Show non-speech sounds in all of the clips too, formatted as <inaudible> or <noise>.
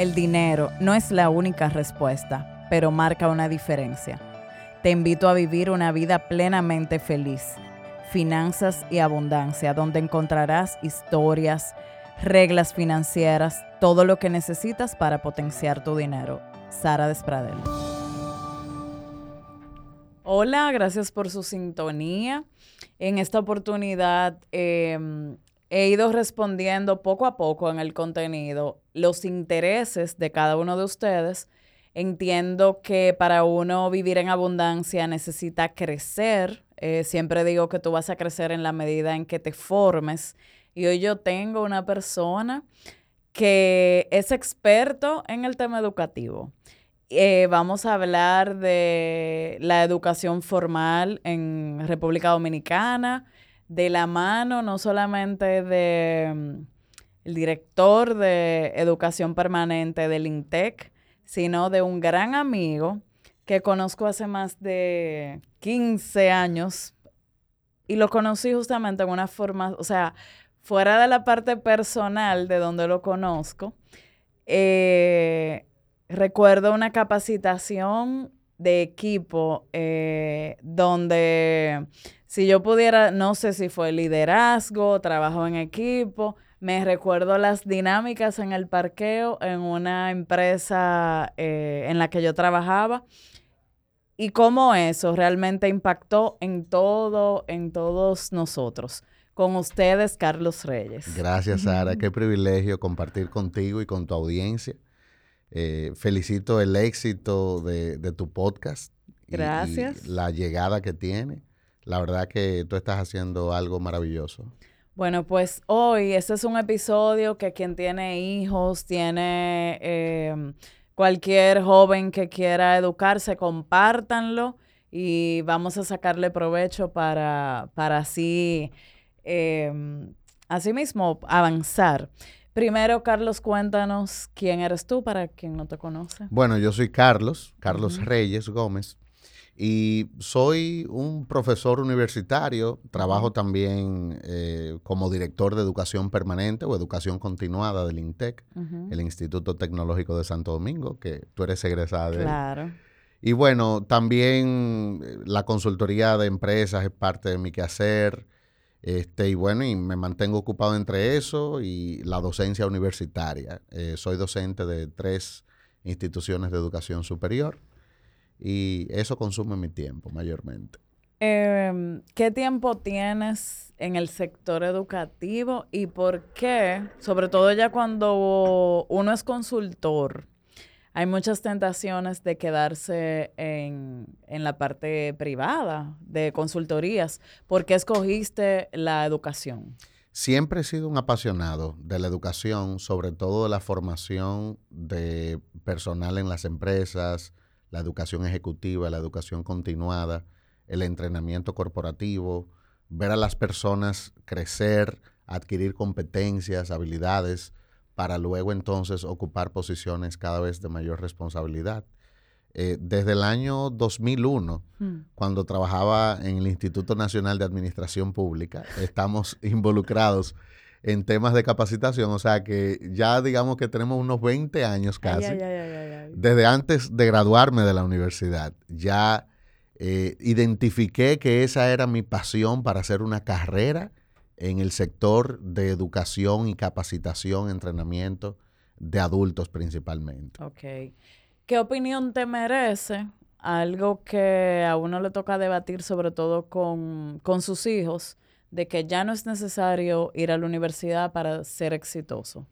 El dinero no es la única respuesta, pero marca una diferencia. Te invito a vivir una vida plenamente feliz. Finanzas y abundancia, donde encontrarás historias, reglas financieras, todo lo que necesitas para potenciar tu dinero. Sara Despradel. Hola, gracias por su sintonía. En esta oportunidad em, he ido respondiendo poco a poco en el contenido los intereses de cada uno de ustedes. Entiendo que para uno vivir en abundancia necesita crecer. Eh, siempre digo que tú vas a crecer en la medida en que te formes. Y hoy yo tengo una persona que es experto en el tema educativo. Eh, vamos a hablar de la educación formal en República Dominicana, de la mano no solamente de mm, el director de educación permanente del INTEC, sino de un gran amigo que conozco hace más de 15 años. Y lo conocí justamente en una forma, o sea, fuera de la parte personal de donde lo conozco, eh, recuerdo una capacitación de equipo eh, donde si yo pudiera, no sé si fue liderazgo, trabajo en equipo, me recuerdo las dinámicas en el parqueo en una empresa eh, en la que yo trabajaba y cómo eso realmente impactó en todo, en todos nosotros. Con ustedes, Carlos Reyes. Gracias, Sara. Qué privilegio compartir contigo y con tu audiencia. Eh, felicito el éxito de, tu podcast. Gracias. la llegada que tiene. La verdad que tú estás haciendo algo maravilloso. Bueno, pues hoy este es un episodio que quien tiene hijos, tiene em, cualquier joven que quiera educarse, compártanlo y vamos a sacarle provecho para, para así, eh, así mismo avanzar. Primero, Carlos, cuéntanos quién eres tú para quien no te conoce. Bueno, yo soy Carlos, Carlos Reyes Gómez, y soy un profesor universitario. Trabajo también eh, como director de educación permanente o educación continuada del INTEC, el Instituto Tecnológico de Santo Domingo, que tú eres egresada de Claro. Y bueno, también eh, la consultoría de empresas es parte de mi quehacer. Este, y bueno, y me mantengo ocupado entre eso y la docencia universitaria. Eh, soy docente de tres instituciones de educación superior y eso consume mi tiempo mayormente. Em, ¿Qué tiempo tienes en el sector educativo y por qué, sobre todo ya cuando uno es consultor, hay muchas tentaciones de quedarse en, la parte privada de consultorías. ¿Por qué escogiste la educación? Siempre he sido un apasionado de la educación, sobre todo de la formación de personal en las empresas, la educación ejecutiva, la educación continuada, el entrenamiento corporativo, ver a las personas crecer, adquirir competencias, habilidades, para luego entonces ocupar posiciones cada vez de mayor responsabilidad. Eh, desde el año 2001, hmm. cuando trabajaba en el Instituto Nacional de Administración Pública, estamos <laughs> involucrados en temas de capacitación, o sea que ya digamos que tenemos unos 20 años casi, desde antes de graduarme de la universidad, ya eh, identifiqué que esa era mi pasión para hacer una carrera en el sector de educación y capacitación, entrenamiento de adultos principalmente. Ok. ¿Qué opinión te merece algo que a uno le toca debatir sobre todo con, sus hijos, de que ya no es necesario ir a la universidad para ser exitoso?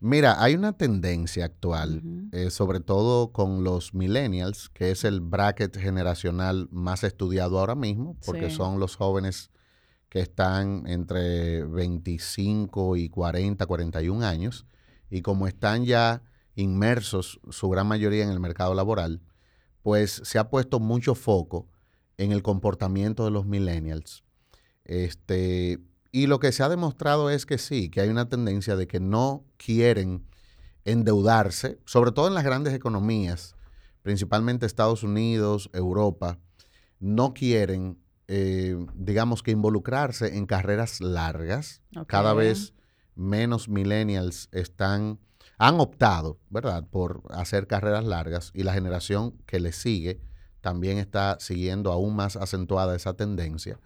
Mira, hay una tendencia actual, eh, sobre todo con los millennials, que es el bracket generacional más estudiado ahora mismo, porque son los jóvenes que están entre 25 y 40, 41 años, y como están ya inmersos, su gran mayoría en el mercado laboral, pues se ha puesto mucho foco en el comportamiento de los millennials. Este, y lo que se ha demostrado es que sí, que hay una tendencia de que no quieren endeudarse, sobre todo en las grandes economías, principalmente Estados Unidos, Europa, no quieren eh, digamos que involucrarse en carreras largas. Cada vez menos millennials están han optado, ¿verdad?, por hacer carreras largas y la generación que le sigue también está siguiendo aún más acentuada esa tendencia,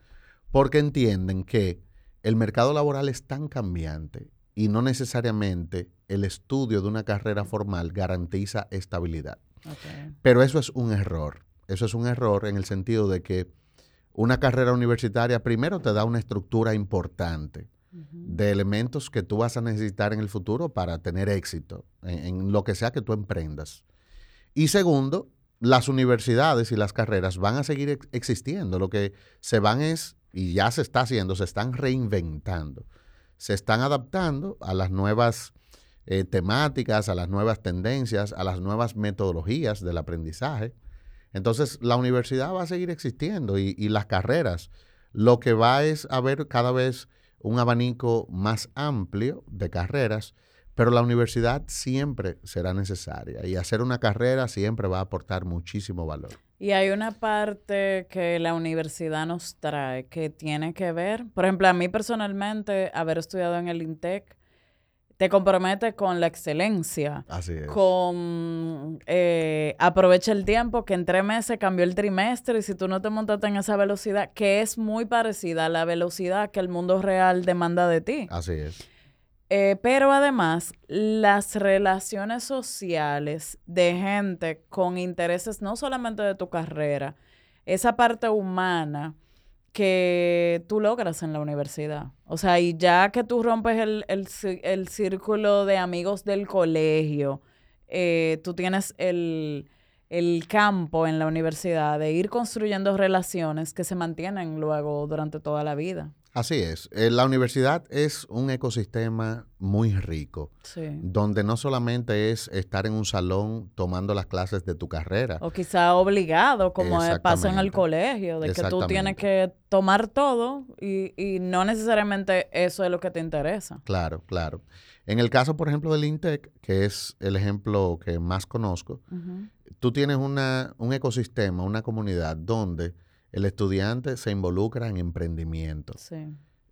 porque entienden que el mercado laboral es tan cambiante y no necesariamente el estudio de una carrera formal garantiza estabilidad. Pero eso es un error. Eso es un error en el sentido de que una carrera universitaria primero te da una estructura importante de elementos que tú vas a necesitar en el futuro para tener éxito en, lo que sea que tú emprendas. Y segundo, las universidades y las carreras van a seguir existiendo. Lo que se van es, y ya se está haciendo, se están reinventando. Se están adaptando a las nuevas eh, temáticas, a las nuevas tendencias, a las nuevas metodologías del aprendizaje. Entonces, la universidad va a seguir existiendo y, y las carreras. Lo que va es a ver cada vez un abanico más amplio de carreras, pero la universidad siempre será necesaria y hacer una carrera siempre va a aportar muchísimo valor. Y hay una parte que la universidad nos trae que tiene que ver, por ejemplo, a mí personalmente, haber estudiado en el INTEC, te compromete con la excelencia. Así es. Con eh, aprovecha el tiempo, que en tres meses cambió el trimestre y si tú no te montaste en esa velocidad, que es muy parecida a la velocidad que el mundo real demanda de ti. Así es. Eh, pero además, las relaciones sociales de gente con intereses no solamente de tu carrera, esa parte humana que tú logras en la universidad. O sea, y ya que tú rompes el, círculo de amigos del colegio, eh, tú tienes el, el campo en la universidad de ir construyendo relaciones que se mantienen luego durante toda la vida. Así es. Eh, la universidad es un ecosistema muy rico, donde no solamente es estar en un salón tomando las clases de tu carrera. O quizá obligado, como pasa en el colegio, de que tú tienes que tomar todo y, no necesariamente eso es lo que te interesa. Claro, claro. En el caso, por ejemplo, del INTEC, que es el ejemplo que más conozco, tú tienes una, un ecosistema, una comunidad donde el estudiante se involucra en emprendimiento.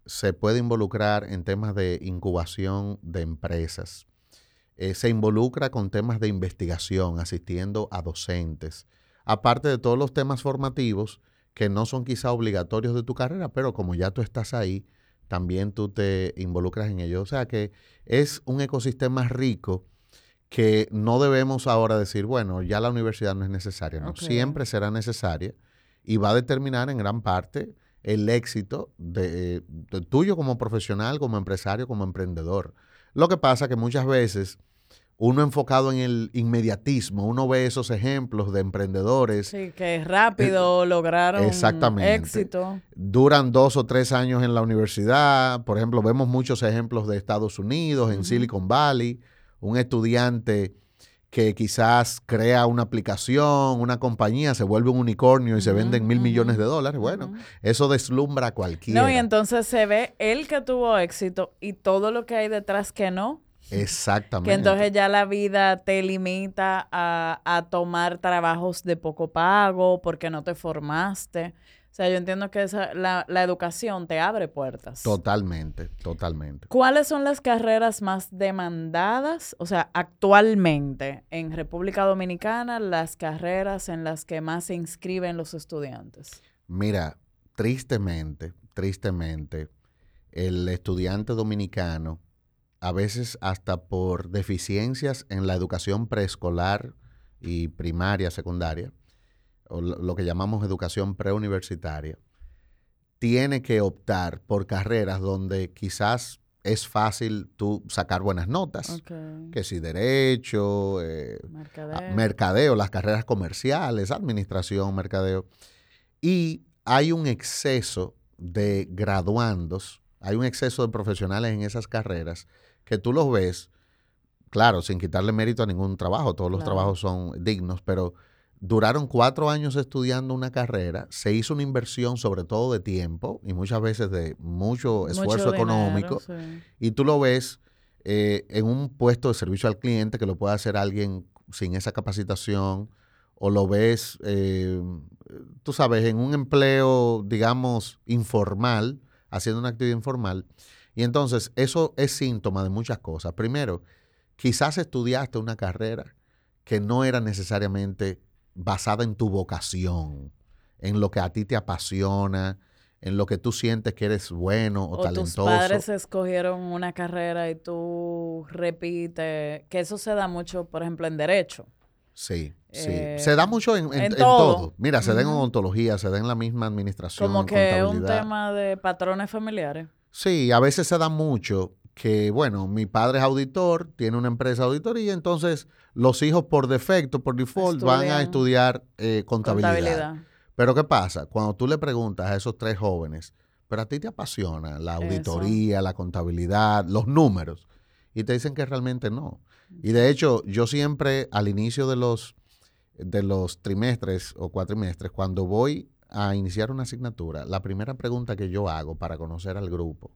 Se puede involucrar en temas de incubación de empresas. Eh, se involucra con temas de investigación, asistiendo a docentes. Aparte de todos los temas formativos que no son quizá obligatorios de tu carrera, pero como ya tú estás ahí, también tú te involucras en ello. O sea que es un ecosistema rico que no debemos ahora decir, bueno, ya la universidad no es necesaria. No, siempre será necesaria y va a determinar en gran parte el éxito de, tuyo como profesional, como empresario, como emprendedor. Lo que pasa que muchas veces uno enfocado en el inmediatismo, uno ve esos ejemplos de emprendedores. Sí, que rápido lograron éxito. Duran dos o tres años en la universidad. Por ejemplo, vemos muchos ejemplos de Estados Unidos, en Silicon Valley. Un estudiante que quizás crea una aplicación, una compañía, se vuelve un unicornio y se venden mil millones de dólares. Bueno, eso deslumbra a cualquiera. No, y entonces se ve el que tuvo éxito y todo lo que hay detrás que no. Exactamente. Que entonces ya la vida te limita a, a tomar trabajos de poco pago porque no te formaste. O sea, yo entiendo que esa, la, educación te abre puertas. Totalmente, totalmente. ¿Cuáles son las carreras más demandadas? O sea, actualmente en República Dominicana, las carreras en las que más se inscriben los estudiantes. Mira, tristemente, tristemente, el estudiante dominicano, a veces hasta por deficiencias en la educación preescolar y primaria, secundaria, o lo que llamamos educación preuniversitaria, tiene que optar por carreras donde quizás es fácil tú sacar buenas notas, que si derecho, eh, mercadeo. las carreras comerciales, administración, mercadeo. Y hay un exceso de graduandos, hay un exceso de profesionales en esas carreras que tú los ves, claro, sin quitarle mérito a ningún trabajo, todos los trabajos son dignos, pero duraron cuatro años estudiando una carrera, se hizo una inversión sobre todo de tiempo y muchas veces de mucho esfuerzo económico, y tú lo ves eh, en un puesto de servicio al cliente que lo puede hacer alguien sin esa capacitación, o lo ves, eh, tú sabes, en un empleo, digamos, informal, haciendo una actividad informal. Y entonces eso es síntoma de muchas cosas. Primero, quizás estudiaste una carrera que no era necesariamente basada en tu vocación, en lo que a ti te apasiona, en lo que tú sientes que eres bueno o, O talentoso. tus padres escogieron una carrera y tú repites, que eso se da mucho, por ejemplo, en derecho. Sí, sí. Eh, se da mucho en, en- en en todo. todo. Mira, se da en Ujú. ontología, se da en la misma administración, Como que es un tema de patrones familiares. Sí, a veces se da mucho que, bueno, mi padre es auditor, tiene una empresa de auditoría, entonces los hijos por defecto, por default, van a estudiar eh, contabilidad. Contabilidad. Pero ¿qué pasa? Cuando tú le preguntas a esos tres jóvenes, pero a ti te apasiona la Eso. auditoría, la contabilidad, los números, y te dicen que realmente no. Y de hecho, yo siempre al inicio de los, de los trimestres o cuatrimestres, cuando voy a iniciar una asignatura, la primera pregunta que yo hago para conocer al grupo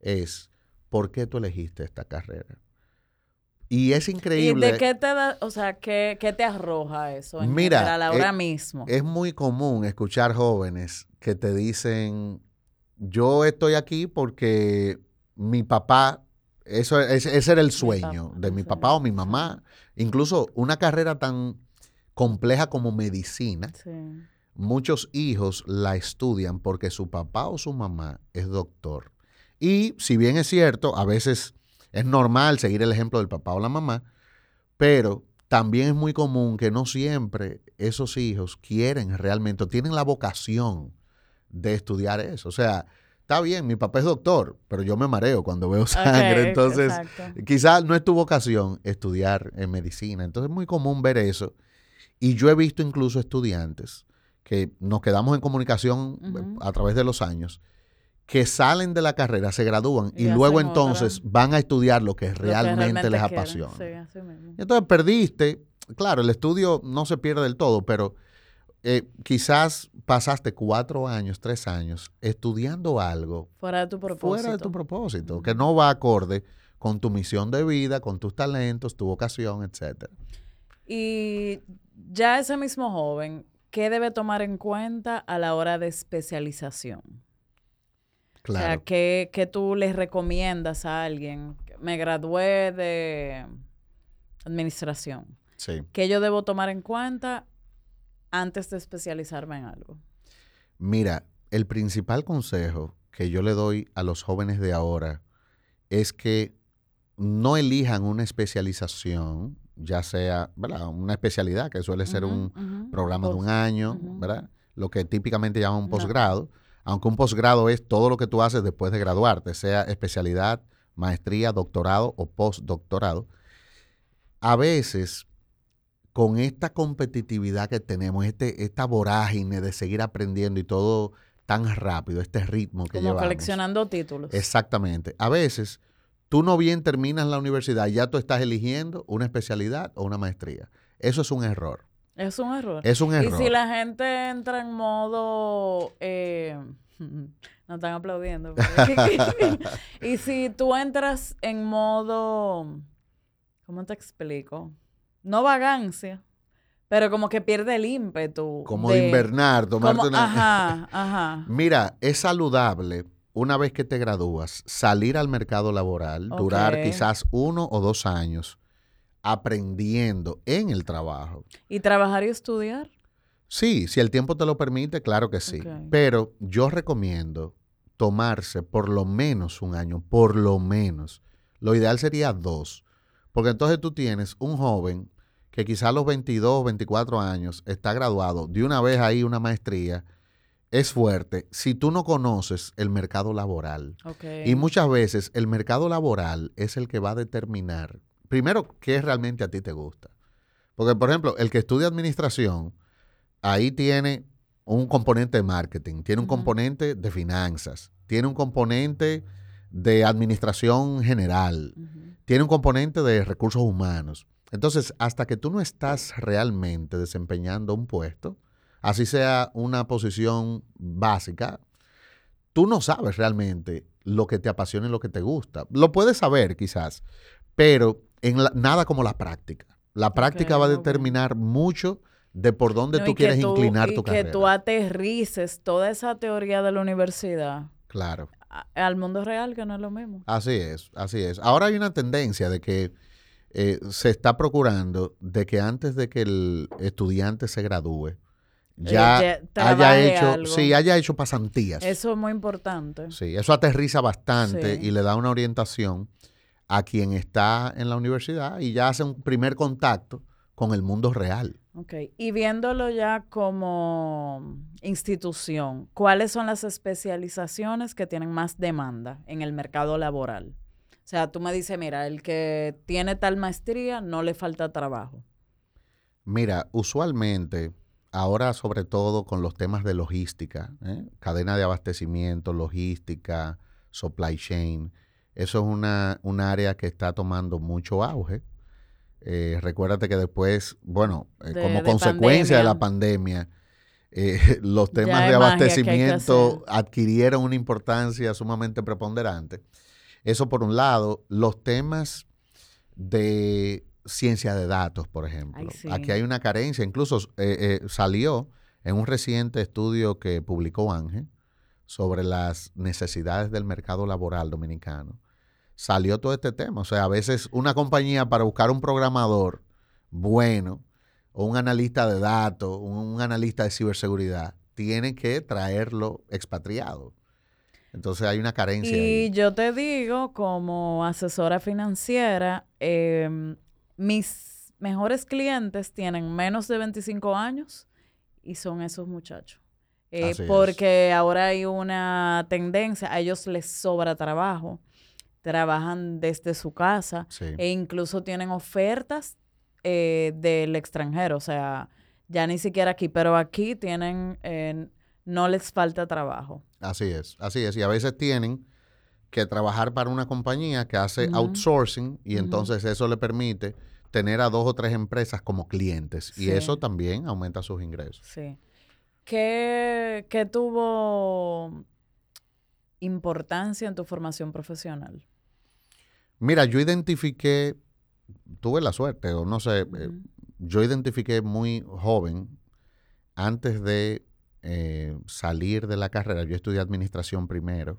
es, ¿por qué tú elegiste esta carrera? Y es ¿Y increíble. de qué te da, o sea, qué, qué te arroja eso en Mira, general ahora eh, mismo? Es muy común escuchar jóvenes que te dicen, yo estoy aquí porque mi papá, eso, ese, ese era el sueño de mi sí, papá o mi mamá. Incluso una carrera tan compleja como medicina, Sí. muchos hijos la estudian porque su papá o su mamá es doctor. Y si bien es cierto, a veces es normal seguir el ejemplo del papá o la mamá, pero también es muy común que no siempre esos hijos quieren realmente, o tienen la vocación de estudiar eso. O sea, está bien, mi papá es doctor, pero yo me mareo cuando veo sangre, entonces quizás no es tu vocación estudiar en medicina. Entonces es muy común ver eso. Y yo he visto incluso estudiantes que nos quedamos en comunicación eh, a través de los años, que salen de la carrera, se gradúan y, Y luego otra. entonces van a estudiar lo que Lo que realmente, les quieren. apasiona. Sí, así mismo. Y Entonces perdiste, claro, el estudio no se pierde del todo, pero eh, quizás pasaste cuatro años, tres años estudiando algo Fuera de tu propósito. fuera de tu propósito, que no va acorde con tu misión de vida, con tus talentos, tu vocación, etcétera. Y ya ese mismo joven, ¿qué debe tomar en cuenta a la hora de especialización? O sea, Claro. ¿qué, qué tú les recomiendas a alguien? Me gradué de administración. Sí. ¿Qué yo debo tomar en cuenta antes de especializarme en algo? Mira, el principal consejo que yo le doy a los jóvenes de ahora es que no elijan una especialización, ya sea ¿verdad? una especialidad, que suele ser un programa de un año. ¿verdad? Lo que típicamente llaman un No. Aunque un posgrado es todo lo que tú haces después de graduarte, sea especialidad, maestría, doctorado o postdoctorado. A veces, con esta competitividad que tenemos, este, esta vorágine de seguir aprendiendo y todo tan rápido, este ritmo que Como llevamos. coleccionando títulos. Exactamente. A veces, tú no bien terminas la universidad, ya tú estás eligiendo una especialidad o una maestría. Eso es un error. Es un error. Es un error. Y si la gente entra en modo... eh, <laughs> no están aplaudiendo. <laughs> y si tú entras en modo... ¿Cómo te explico? No vagancia, pero como que pierde el ímpetu. Como de invernar, tomarte como- una... Ajá, <laughs> ajá. Mira, es saludable una vez que te gradúas salir al mercado laboral, durar quizás uno o dos años aprendiendo en el trabajo. ¿Y trabajar y estudiar? Sí, si el tiempo te lo permite, claro que sí. Pero yo recomiendo tomarse por lo menos un año, por lo menos. Lo ideal sería dos. Porque entonces tú tienes un joven que quizás a los 22, 24 años está graduado, de una vez ahí una maestría, es fuerte si tú no conoces el mercado laboral. Y muchas veces el mercado laboral es el que va a determinar, primero, qué realmente a ti te gusta. Porque, por ejemplo, el que estudia administración, ahí tiene un componente de marketing, tiene un componente de finanzas, tiene un componente de administración general, tiene un componente de recursos humanos. Entonces, hasta que tú no estás realmente desempeñando un puesto, así sea una posición básica, tú no sabes realmente lo que te apasiona y lo que te gusta. Lo puedes saber quizás, pero en la- nada como la práctica. La práctica va a determinar mucho de por dónde No, tú y que quieres inclinar y tu que carrera. tú aterrices toda esa teoría de la universidad Claro. a- al mundo real, que no es lo mismo. Así es, así es. Ahora hay una tendencia de que eh, se está procurando de que antes de que el estudiante se gradúe, ya, ya haya hecho, algo. sí, haya hecho pasantías. Eso es muy importante. Sí, eso aterriza bastante Sí. y le da una orientación a quien está en la universidad y ya hace un primer contacto con el mundo real. Ok, y viéndolo ya como institución, ¿cuáles son las especializaciones que tienen más demanda en el mercado laboral? O sea, tú me dices, mira, el que tiene tal maestría no le falta trabajo. Mira, usualmente, ahora sobre todo con los temas de logística, ¿eh? cadena de abastecimiento, logística, supply chain, eso es una, un área que está tomando mucho auge. Eh, recuérdate que después, bueno, eh, De- como de consecuencia de la pandemia, eh, <laughs> los temas de que que abastecimiento adquirieron una importancia sumamente preponderante. Eso por un lado, los temas de ciencia de datos, por ejemplo. Ay, sí. Aquí hay una carencia, incluso salió en un reciente estudio que publicó Ángel sobre las necesidades del mercado laboral dominicano. Salió todo este tema. O sea, a veces una compañía para buscar un programador bueno o un analista de datos, un, analista de ciberseguridad, tiene que traerlo expatriado. Entonces hay una carencia Y ahí. yo te digo, como asesora financiera, em, mis mejores clientes tienen menos de 25 años y son esos muchachos. Eh, es. porque ahora hay una tendencia, a ellos les sobra trabajo, trabajan desde su casa Sí. e incluso tienen ofertas eh, del extranjero, o sea, ya ni siquiera aquí, pero aquí tienen, eh, no les falta trabajo. Así es, así es. Y a veces tienen que trabajar para una compañía que hace outsourcing y entonces eso le permite tener a dos o tres empresas como clientes y eso también aumenta sus ingresos. Sí. ¿Qué, qué tuvo importancia en tu formación profesional? Mira, yo identifiqué, tuve la suerte o no sé, eh, yo identifiqué muy joven, antes de eh, salir de la carrera, yo estudié administración primero.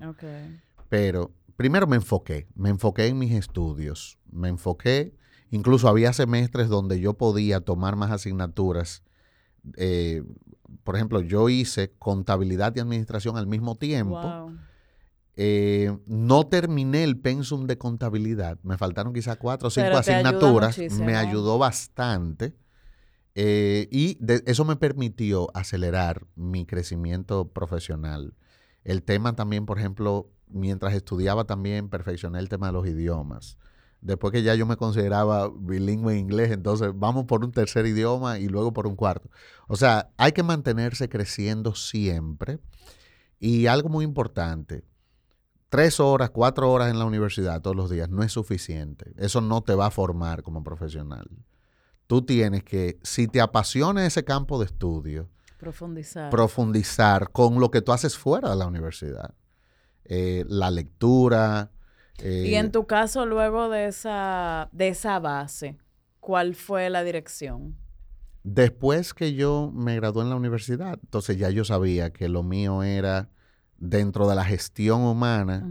Pero primero me enfoqué, me enfoqué en mis estudios, me enfoqué, incluso había semestres donde yo podía tomar más asignaturas. eh, por ejemplo, yo hice contabilidad y administración al mismo tiempo. Wow. Eh, no terminé el pensum de contabilidad, me faltaron quizás cuatro o cinco ayuda asignaturas, me ayudó bastante. eh, y de- eso me permitió acelerar mi crecimiento profesional. El tema también, por ejemplo, mientras estudiaba también perfeccioné el tema de los idiomas. Después que ya yo me consideraba bilingüe en inglés, entonces vamos por un tercer idioma y luego por un cuarto. O sea, hay que mantenerse creciendo siempre. Y algo muy importante, tres horas, cuatro horas en la universidad todos los días no es suficiente. Eso no te va a formar como profesional. Tú tienes que, si te apasiona ese campo de estudio, Profundizar. profundizar con lo que tú haces fuera de la universidad. Eh, la lectura. eh, y en tu caso, luego de esa, de esa base, ¿cuál fue la dirección? Después que yo me gradué en la universidad, entonces ya yo sabía que lo mío era dentro de la gestión humana,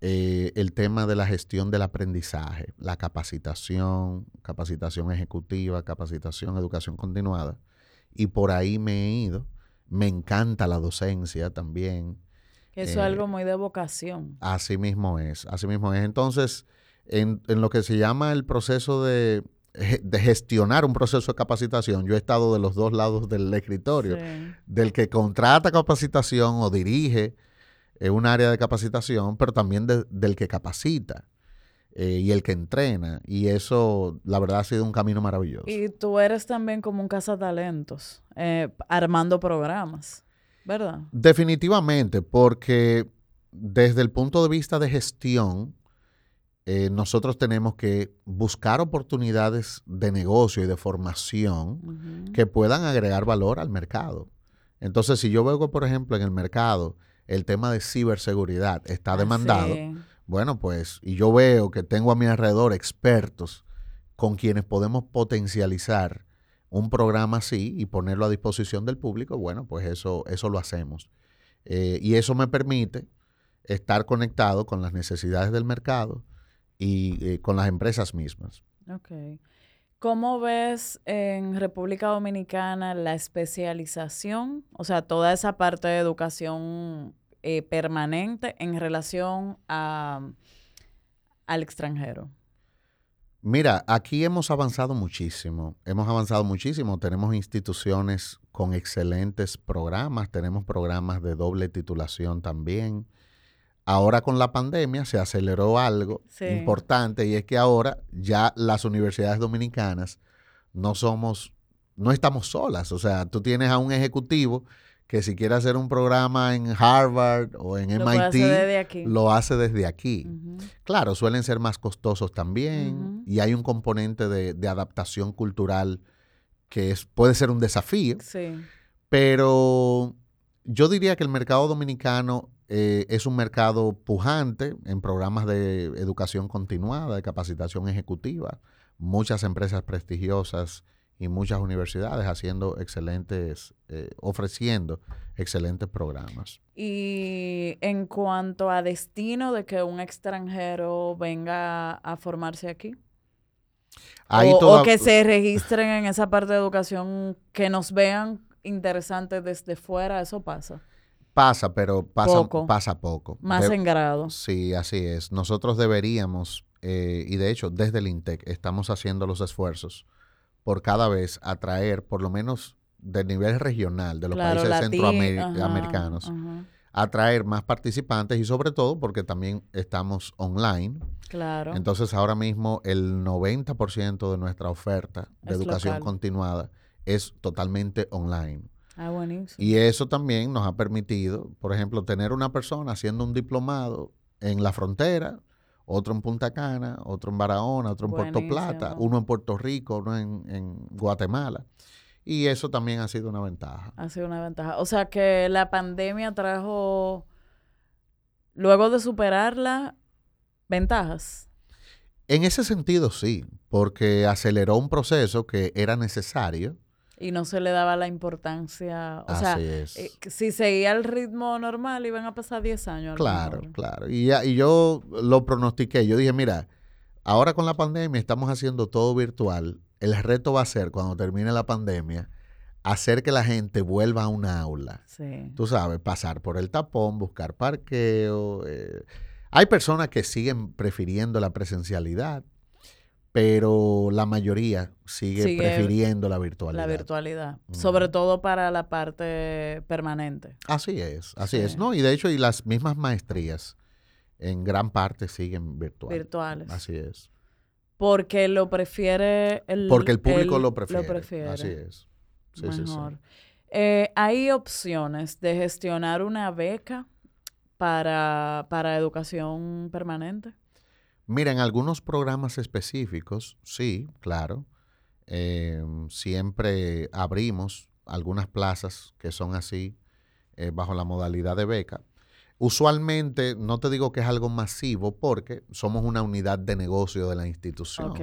eh, el tema de la gestión del aprendizaje, la capacitación, capacitación ejecutiva, capacitación, educación continuada. Y por ahí me he ido. Me encanta la docencia también. Eso es Eh, algo muy de vocación. Así mismo es, así mismo es. Entonces, en, en lo que se llama el proceso de, de gestionar un proceso de capacitación, yo he estado de los dos lados del escritorio, Sí. del que contrata capacitación o dirige eh, un área de capacitación, pero también de- del que capacita eh, y el que entrena. Y eso, la verdad, ha sido un camino maravilloso. Y tú eres también como un cazatalentos, eh, armando programas, ¿verdad? Definitivamente, porque desde el punto de vista de gestión, eh, nosotros tenemos que buscar oportunidades de negocio y de formación que puedan agregar valor al mercado. Entonces, si yo veo por ejemplo, en el mercado el tema de ciberseguridad está Ah, demandado, sí. bueno, pues, y yo veo que tengo a mi alrededor expertos con quienes podemos potencializar un programa así y ponerlo a disposición del público, bueno, pues eso, eso lo hacemos. Eh, y eso me permite estar conectado con las necesidades del mercado y eh, con las empresas mismas. Ok. ¿Cómo ves en República Dominicana la especialización, o sea, toda esa parte de educación eh, permanente en relación a, al extranjero? Mira, aquí hemos avanzado muchísimo, hemos avanzado muchísimo, tenemos instituciones con excelentes programas, tenemos programas de doble titulación también. Ahora con la pandemia se aceleró algo importante y es que ahora ya las universidades dominicanas no somos, no estamos solas. O sea, tú tienes a un ejecutivo que si quiere hacer un programa en Harvard o en MIT, lo hace desde aquí. Claro, suelen ser más costosos también y hay un componente de, adaptación cultural que es, puede ser un desafío. Sí. Pero yo diría que el mercado dominicano eh, es un mercado pujante en programas de educación continuada, de capacitación ejecutiva, muchas empresas prestigiosas y muchas universidades haciendo excelentes, eh, ofreciendo excelentes programas. Y en cuanto a destino de que un extranjero venga a formarse aquí. o, o, que se registren en <laughs> esa parte de educación, que nos vean interesantes desde fuera, eso pasa. Pasa, pero pasa poco. Pasa poco. Más en grado. Sí, así es. Nosotros deberíamos, eh, y de hecho desde el INTEC estamos haciendo los esfuerzos por cada vez atraer, por lo menos del nivel regional de los países centroamericanos, atraer más participantes y sobre todo porque también estamos online. Claro. Entonces ahora mismo el 90% de nuestra oferta de educación continuada es totalmente online. Ah, y eso también nos ha permitido, por ejemplo, tener una persona haciendo un diplomado en la frontera, otro en Punta Cana, otro en Barahona, otro en Puerto Plata, uno en Puerto Rico, uno en, Guatemala. Y eso también ha sido una ventaja. Ha sido una ventaja. O sea que la pandemia trajo, luego de superarla, ventajas. En ese sentido, sí, porque aceleró un proceso que era necesario y no se le daba la importancia. O sea, eh, si seguía el ritmo normal, iban a pasar 10 años. Claro, claro. Y, ya, y yo lo pronostiqué. Yo dije, mira, ahora con la pandemia estamos haciendo todo virtual. El reto va a ser, cuando termine la pandemia, hacer que la gente vuelva a una aula. Sí. Tú sabes, pasar por el tapón, buscar parqueo. Eh. Hay personas que siguen prefiriendo la presencialidad pero la mayoría sigue, prefiriendo la virtualidad. La virtualidad, sobre todo para la parte permanente. Así es, así es, ¿no? Y de hecho, y las mismas maestrías en gran parte siguen virtuales. Virtuales. Así es. Porque lo prefiere el Porque el público lo, prefiere. Así es. Sí, Mejor. Eh, ¿Hay opciones de gestionar una beca para, para educación permanente? Mira, en algunos programas específicos, sí, claro. Em, siempre abrimos algunas plazas que son así, eh, bajo la modalidad de beca. Usualmente, no te digo que es algo masivo porque somos una unidad de negocio de la institución.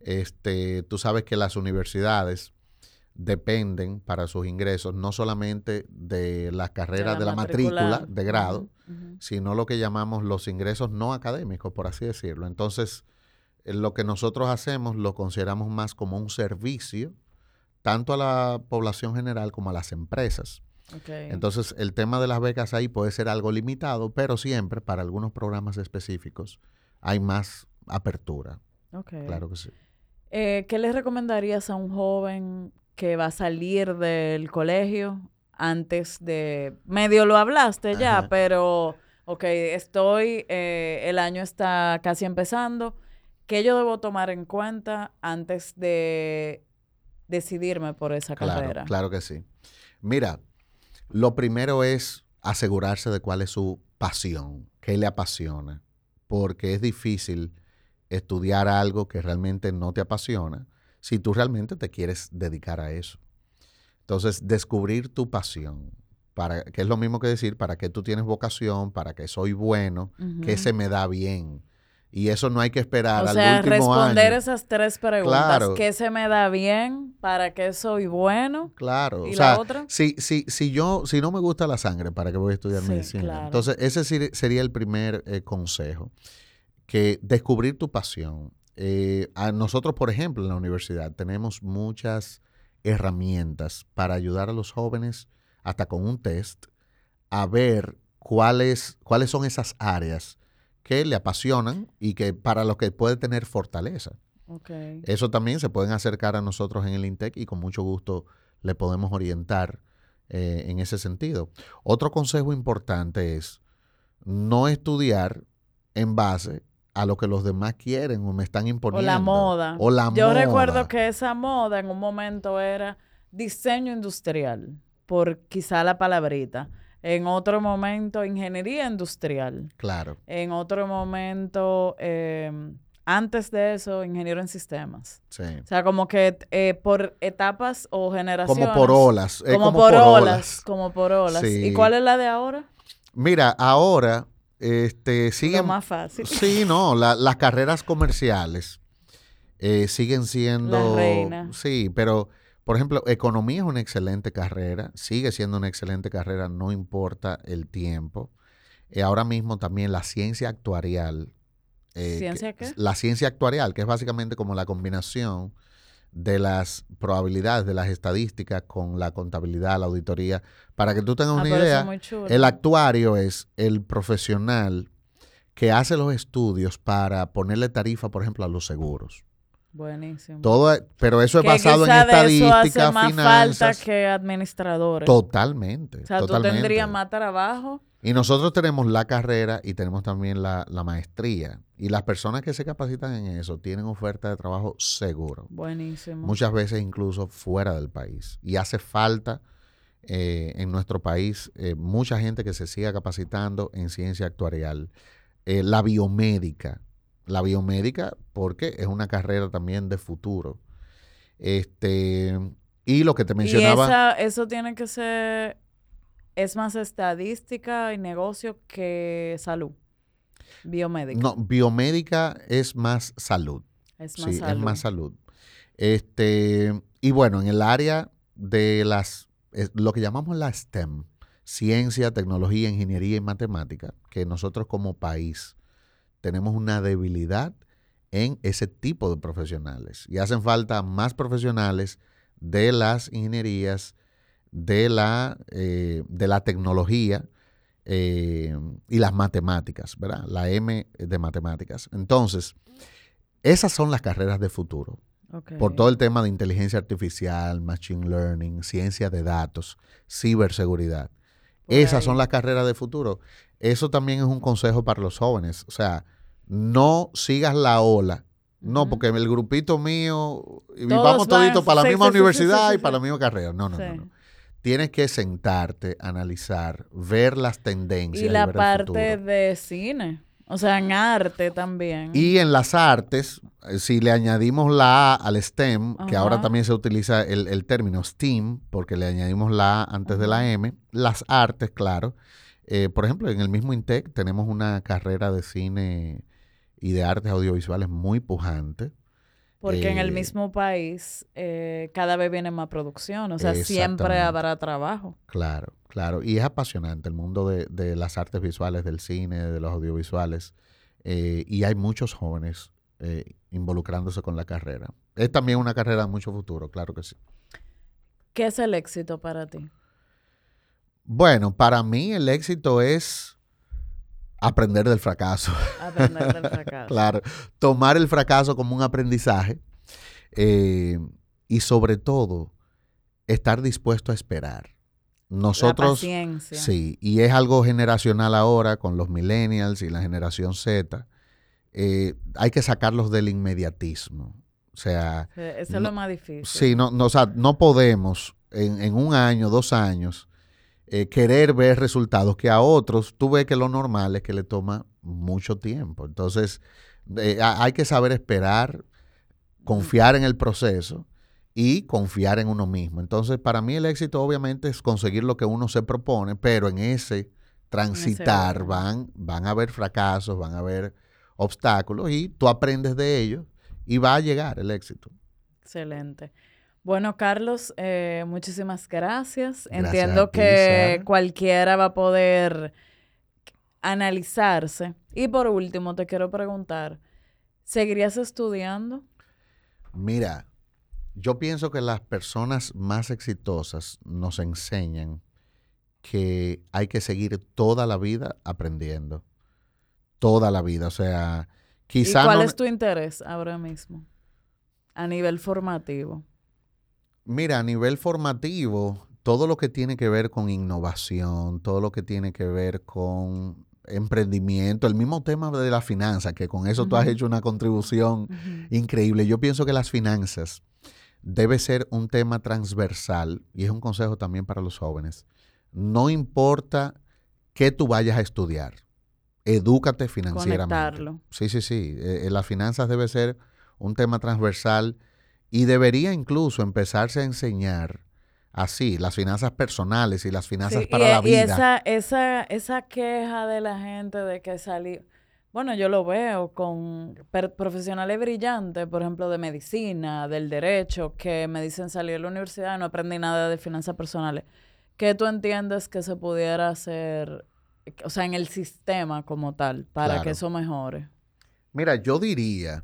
Este, tú sabes que las universidades dependen para sus ingresos no solamente de las carreras de la, matrícula, de grado, sino lo que llamamos los ingresos no académicos, por así decirlo. Entonces, eh, lo que nosotros hacemos lo consideramos más como un servicio, tanto a la población general como a las empresas. Entonces, el tema de las becas ahí puede ser algo limitado, pero siempre para algunos programas específicos hay más apertura. Claro que sí. Eh, ¿Qué le recomendarías a un joven que va a salir del colegio antes de... Medio lo hablaste ya, pero, ok, estoy, eh, el año está casi empezando. ¿Qué yo debo tomar en cuenta antes de decidirme por esa carrera? Claro que sí. Mira, lo primero es asegurarse de cuál es su pasión, qué le apasiona, porque es difícil estudiar algo que realmente no te apasiona si tú realmente te quieres dedicar a eso. Entonces, descubrir tu pasión, para, que es lo mismo que decir, para qué tú tienes vocación, para qué soy bueno, qué se me da bien. Y eso no hay que esperar o al sea, responder esas tres preguntas. ¿Qué se me da bien? ¿Para qué soy bueno? Claro. ¿Y la otra? Si, si, si, yo, si no me gusta la sangre, ¿para qué voy a estudiar medicina? Entonces, ese sería el primer eh, consejo que descubrir tu pasión. Eh, a nosotros, por ejemplo, en la universidad tenemos muchas herramientas para ayudar a los jóvenes, hasta con un test, a ver cuáles, cuáles son esas áreas que le apasionan y que para los que puede tener fortaleza. Eso también se pueden acercar a nosotros en el INTEC y con mucho gusto le podemos orientar eh, en ese sentido. Otro consejo importante es no estudiar en base a lo que los demás quieren o me están imponiendo. O la moda. O la Yo recuerdo que esa moda en un momento era diseño industrial, por quizá la palabrita. En otro momento, ingeniería industrial. Claro. En otro momento, em, antes de eso, ingeniero en sistemas. Sí. O sea, como que eh, por etapas o generaciones. Como por olas. como, por, olas, Como por olas. ¿Y cuál es la de ahora? Mira, ahora este, siguen... Lo más fácil. Sí, no, las carreras comerciales eh, siguen siendo... La reina. Sí, pero por ejemplo, economía es una excelente carrera, sigue siendo una excelente carrera, no importa el tiempo. Eh, ahora mismo también la ciencia actuarial. Eh, ¿Ciencia qué? La ciencia actuarial, que es básicamente como la combinación de las probabilidades, de las estadísticas con la contabilidad, la auditoría. Para que tú tengas ah, una idea, el actuario es el profesional que hace los estudios para ponerle tarifa, por ejemplo, a los seguros. Buenísimo. Todo, pero eso es basado en estadística, eso hace más falta que administradores. Totalmente. O sea, tú tendrías más trabajo. Y nosotros tenemos la carrera y tenemos también la, maestría. Y las personas que se capacitan en eso tienen oferta de trabajo seguro. Buenísimo. Muchas veces incluso fuera del país. Y hace falta eh, en nuestro país eh, mucha gente que se siga capacitando en ciencia actuarial. Eh, la biomédica la biomédica, porque es una carrera también de futuro. Este, y lo que te mencionaba. Y eso tiene que ser, es más estadística y negocio que salud. Biomédica. No, biomédica es más salud. Es más sí, salud. es más salud. Este, y bueno, en el área de las, lo que llamamos la STEM, ciencia, tecnología, ingeniería y matemática, que nosotros como país tenemos una debilidad en ese tipo de profesionales y hacen falta más profesionales de las ingenierías, de la, eh, de la tecnología eh, y las matemáticas, ¿verdad? La M de matemáticas. Entonces, esas son las carreras de futuro. Por todo el tema de inteligencia artificial, machine learning, ciencia de datos, ciberseguridad. esas son las carreras de futuro. Eso también es un consejo para los jóvenes. O sea, no sigas la ola. No, porque el grupito mío, y vamos toditos para la misma universidad y para la misma carrera. No, no, no, Tienes que sentarte, analizar, ver las tendencias. Y la parte de cine. O sea, en arte también. Y en las artes, eh, si le añadimos la A al STEM, que ahora también se utiliza el, término STEAM, porque le añadimos la A antes de la M, las artes, claro. Eh, por ejemplo, en el mismo INTEC tenemos una carrera de cine y de artes audiovisuales muy pujante. Porque en el eh, mismo país eh, cada vez viene más producción, o sea, siempre habrá trabajo. Claro, claro. Y es apasionante el mundo de, las artes visuales, del cine, de los audiovisuales. Eh, y hay muchos jóvenes involucrándose con la carrera. Es también una carrera de mucho futuro, claro que sí. ¿Qué es el éxito para ti? Bueno, para mí el éxito es aprender del fracaso. Aprender del <laughs> fracaso. claro, tomar el fracaso como un aprendizaje eh, y sobre todo estar dispuesto a esperar. Nosotros, la sí, y es algo generacional ahora con los millennials y la generación Z. Eh, hay que sacarlos del inmediatismo. O sea, eso es lo más difícil. Sí, no, no, o sea, no podemos en, en un año, dos años, eh, querer ver resultados que a otros tú ves que lo normal es que le toma mucho tiempo. Entonces, eh, hay que saber esperar, confiar en el proceso y confiar en uno mismo. Entonces, para mí el éxito obviamente es conseguir lo que uno se propone, pero en ese transitar van, van a haber fracasos, van a haber obstáculos y tú aprendes de ellos y va a llegar el éxito. Excelente. Bueno, Carlos, eh, muchísimas gracias. Entiendo que cualquiera va a poder analizarse. Y por último, te quiero preguntar, ¿seguirías estudiando? Mira, yo pienso que las personas más exitosas nos enseñan que hay que seguir toda la vida aprendiendo. Toda la vida. O sea, quizá. ¿Y cuál no- es tu interés ahora mismo? A nivel formativo. Mira, a nivel formativo, todo lo que tiene que ver con innovación, todo lo que tiene que ver con emprendimiento, el mismo tema de la finanza, que con eso tú has hecho una contribución increíble. Yo pienso que las finanzas debe ser un tema transversal y es un consejo también para los jóvenes. No importa qué tú vayas a estudiar, edúcate financieramente. Conectarlo. Sí, sí, sí. Eh, eh, las finanzas debe ser un tema transversal y debería incluso empezarse a enseñar así, las finanzas personales y las finanzas Sí, para y, la y vida. esa, esa, esa queja de la gente de que salí, bueno, yo lo veo con profesionales brillantes, por ejemplo, de medicina, del derecho, que me dicen salí de la universidad y no aprendí nada de finanzas personales. ¿Qué tú entiendes que se pudiera hacer, o sea, en el sistema como tal, para Claro. que eso mejore? Mira, yo diría,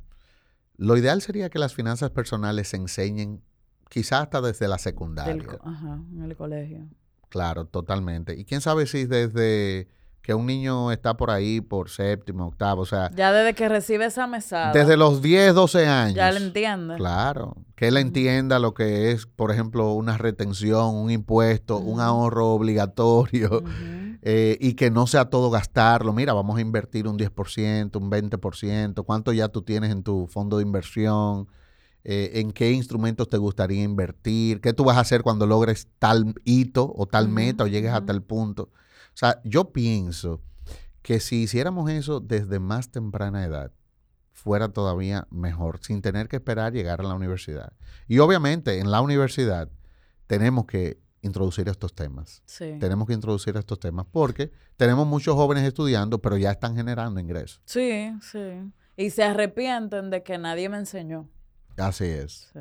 lo ideal sería que las finanzas personales se enseñen quizás hasta desde la secundaria. Del ajá, en el colegio. Claro, totalmente. Y quién sabe si desde que un niño está por ahí por séptimo, octavo, o sea, Ya desde que recibe esa mesada, desde los 10, 12 años. ya lo entiende. Claro, que él entienda lo que es, por ejemplo, una retención, un impuesto, un ahorro obligatorio. Eh, y que no sea todo gastarlo. Mira, vamos a invertir un 10%, un 20%, cuánto ya tú tienes en tu fondo de inversión, Eh, en qué instrumentos te gustaría invertir, qué tú vas a hacer cuando logres tal hito o tal meta o llegues a tal punto. O sea, yo pienso que si hiciéramos eso desde más temprana edad, fuera todavía mejor, sin tener que esperar llegar a la universidad. Y obviamente en la universidad tenemos que introducir estos temas. Sí. Tenemos que introducir estos temas porque tenemos muchos jóvenes estudiando, pero ya están generando ingresos. Sí, sí. Y se arrepienten de que nadie me enseñó. Así es. Sí.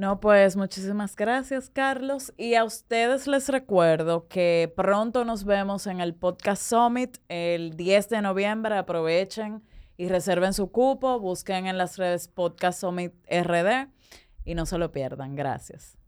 No, pues muchísimas gracias, Carlos. Y a ustedes les recuerdo que pronto nos vemos en el Podcast Summit el 10 de noviembre. Aprovechen y reserven su cupo. Busquen en las redes Podcast Summit RD y no se lo pierdan. Gracias.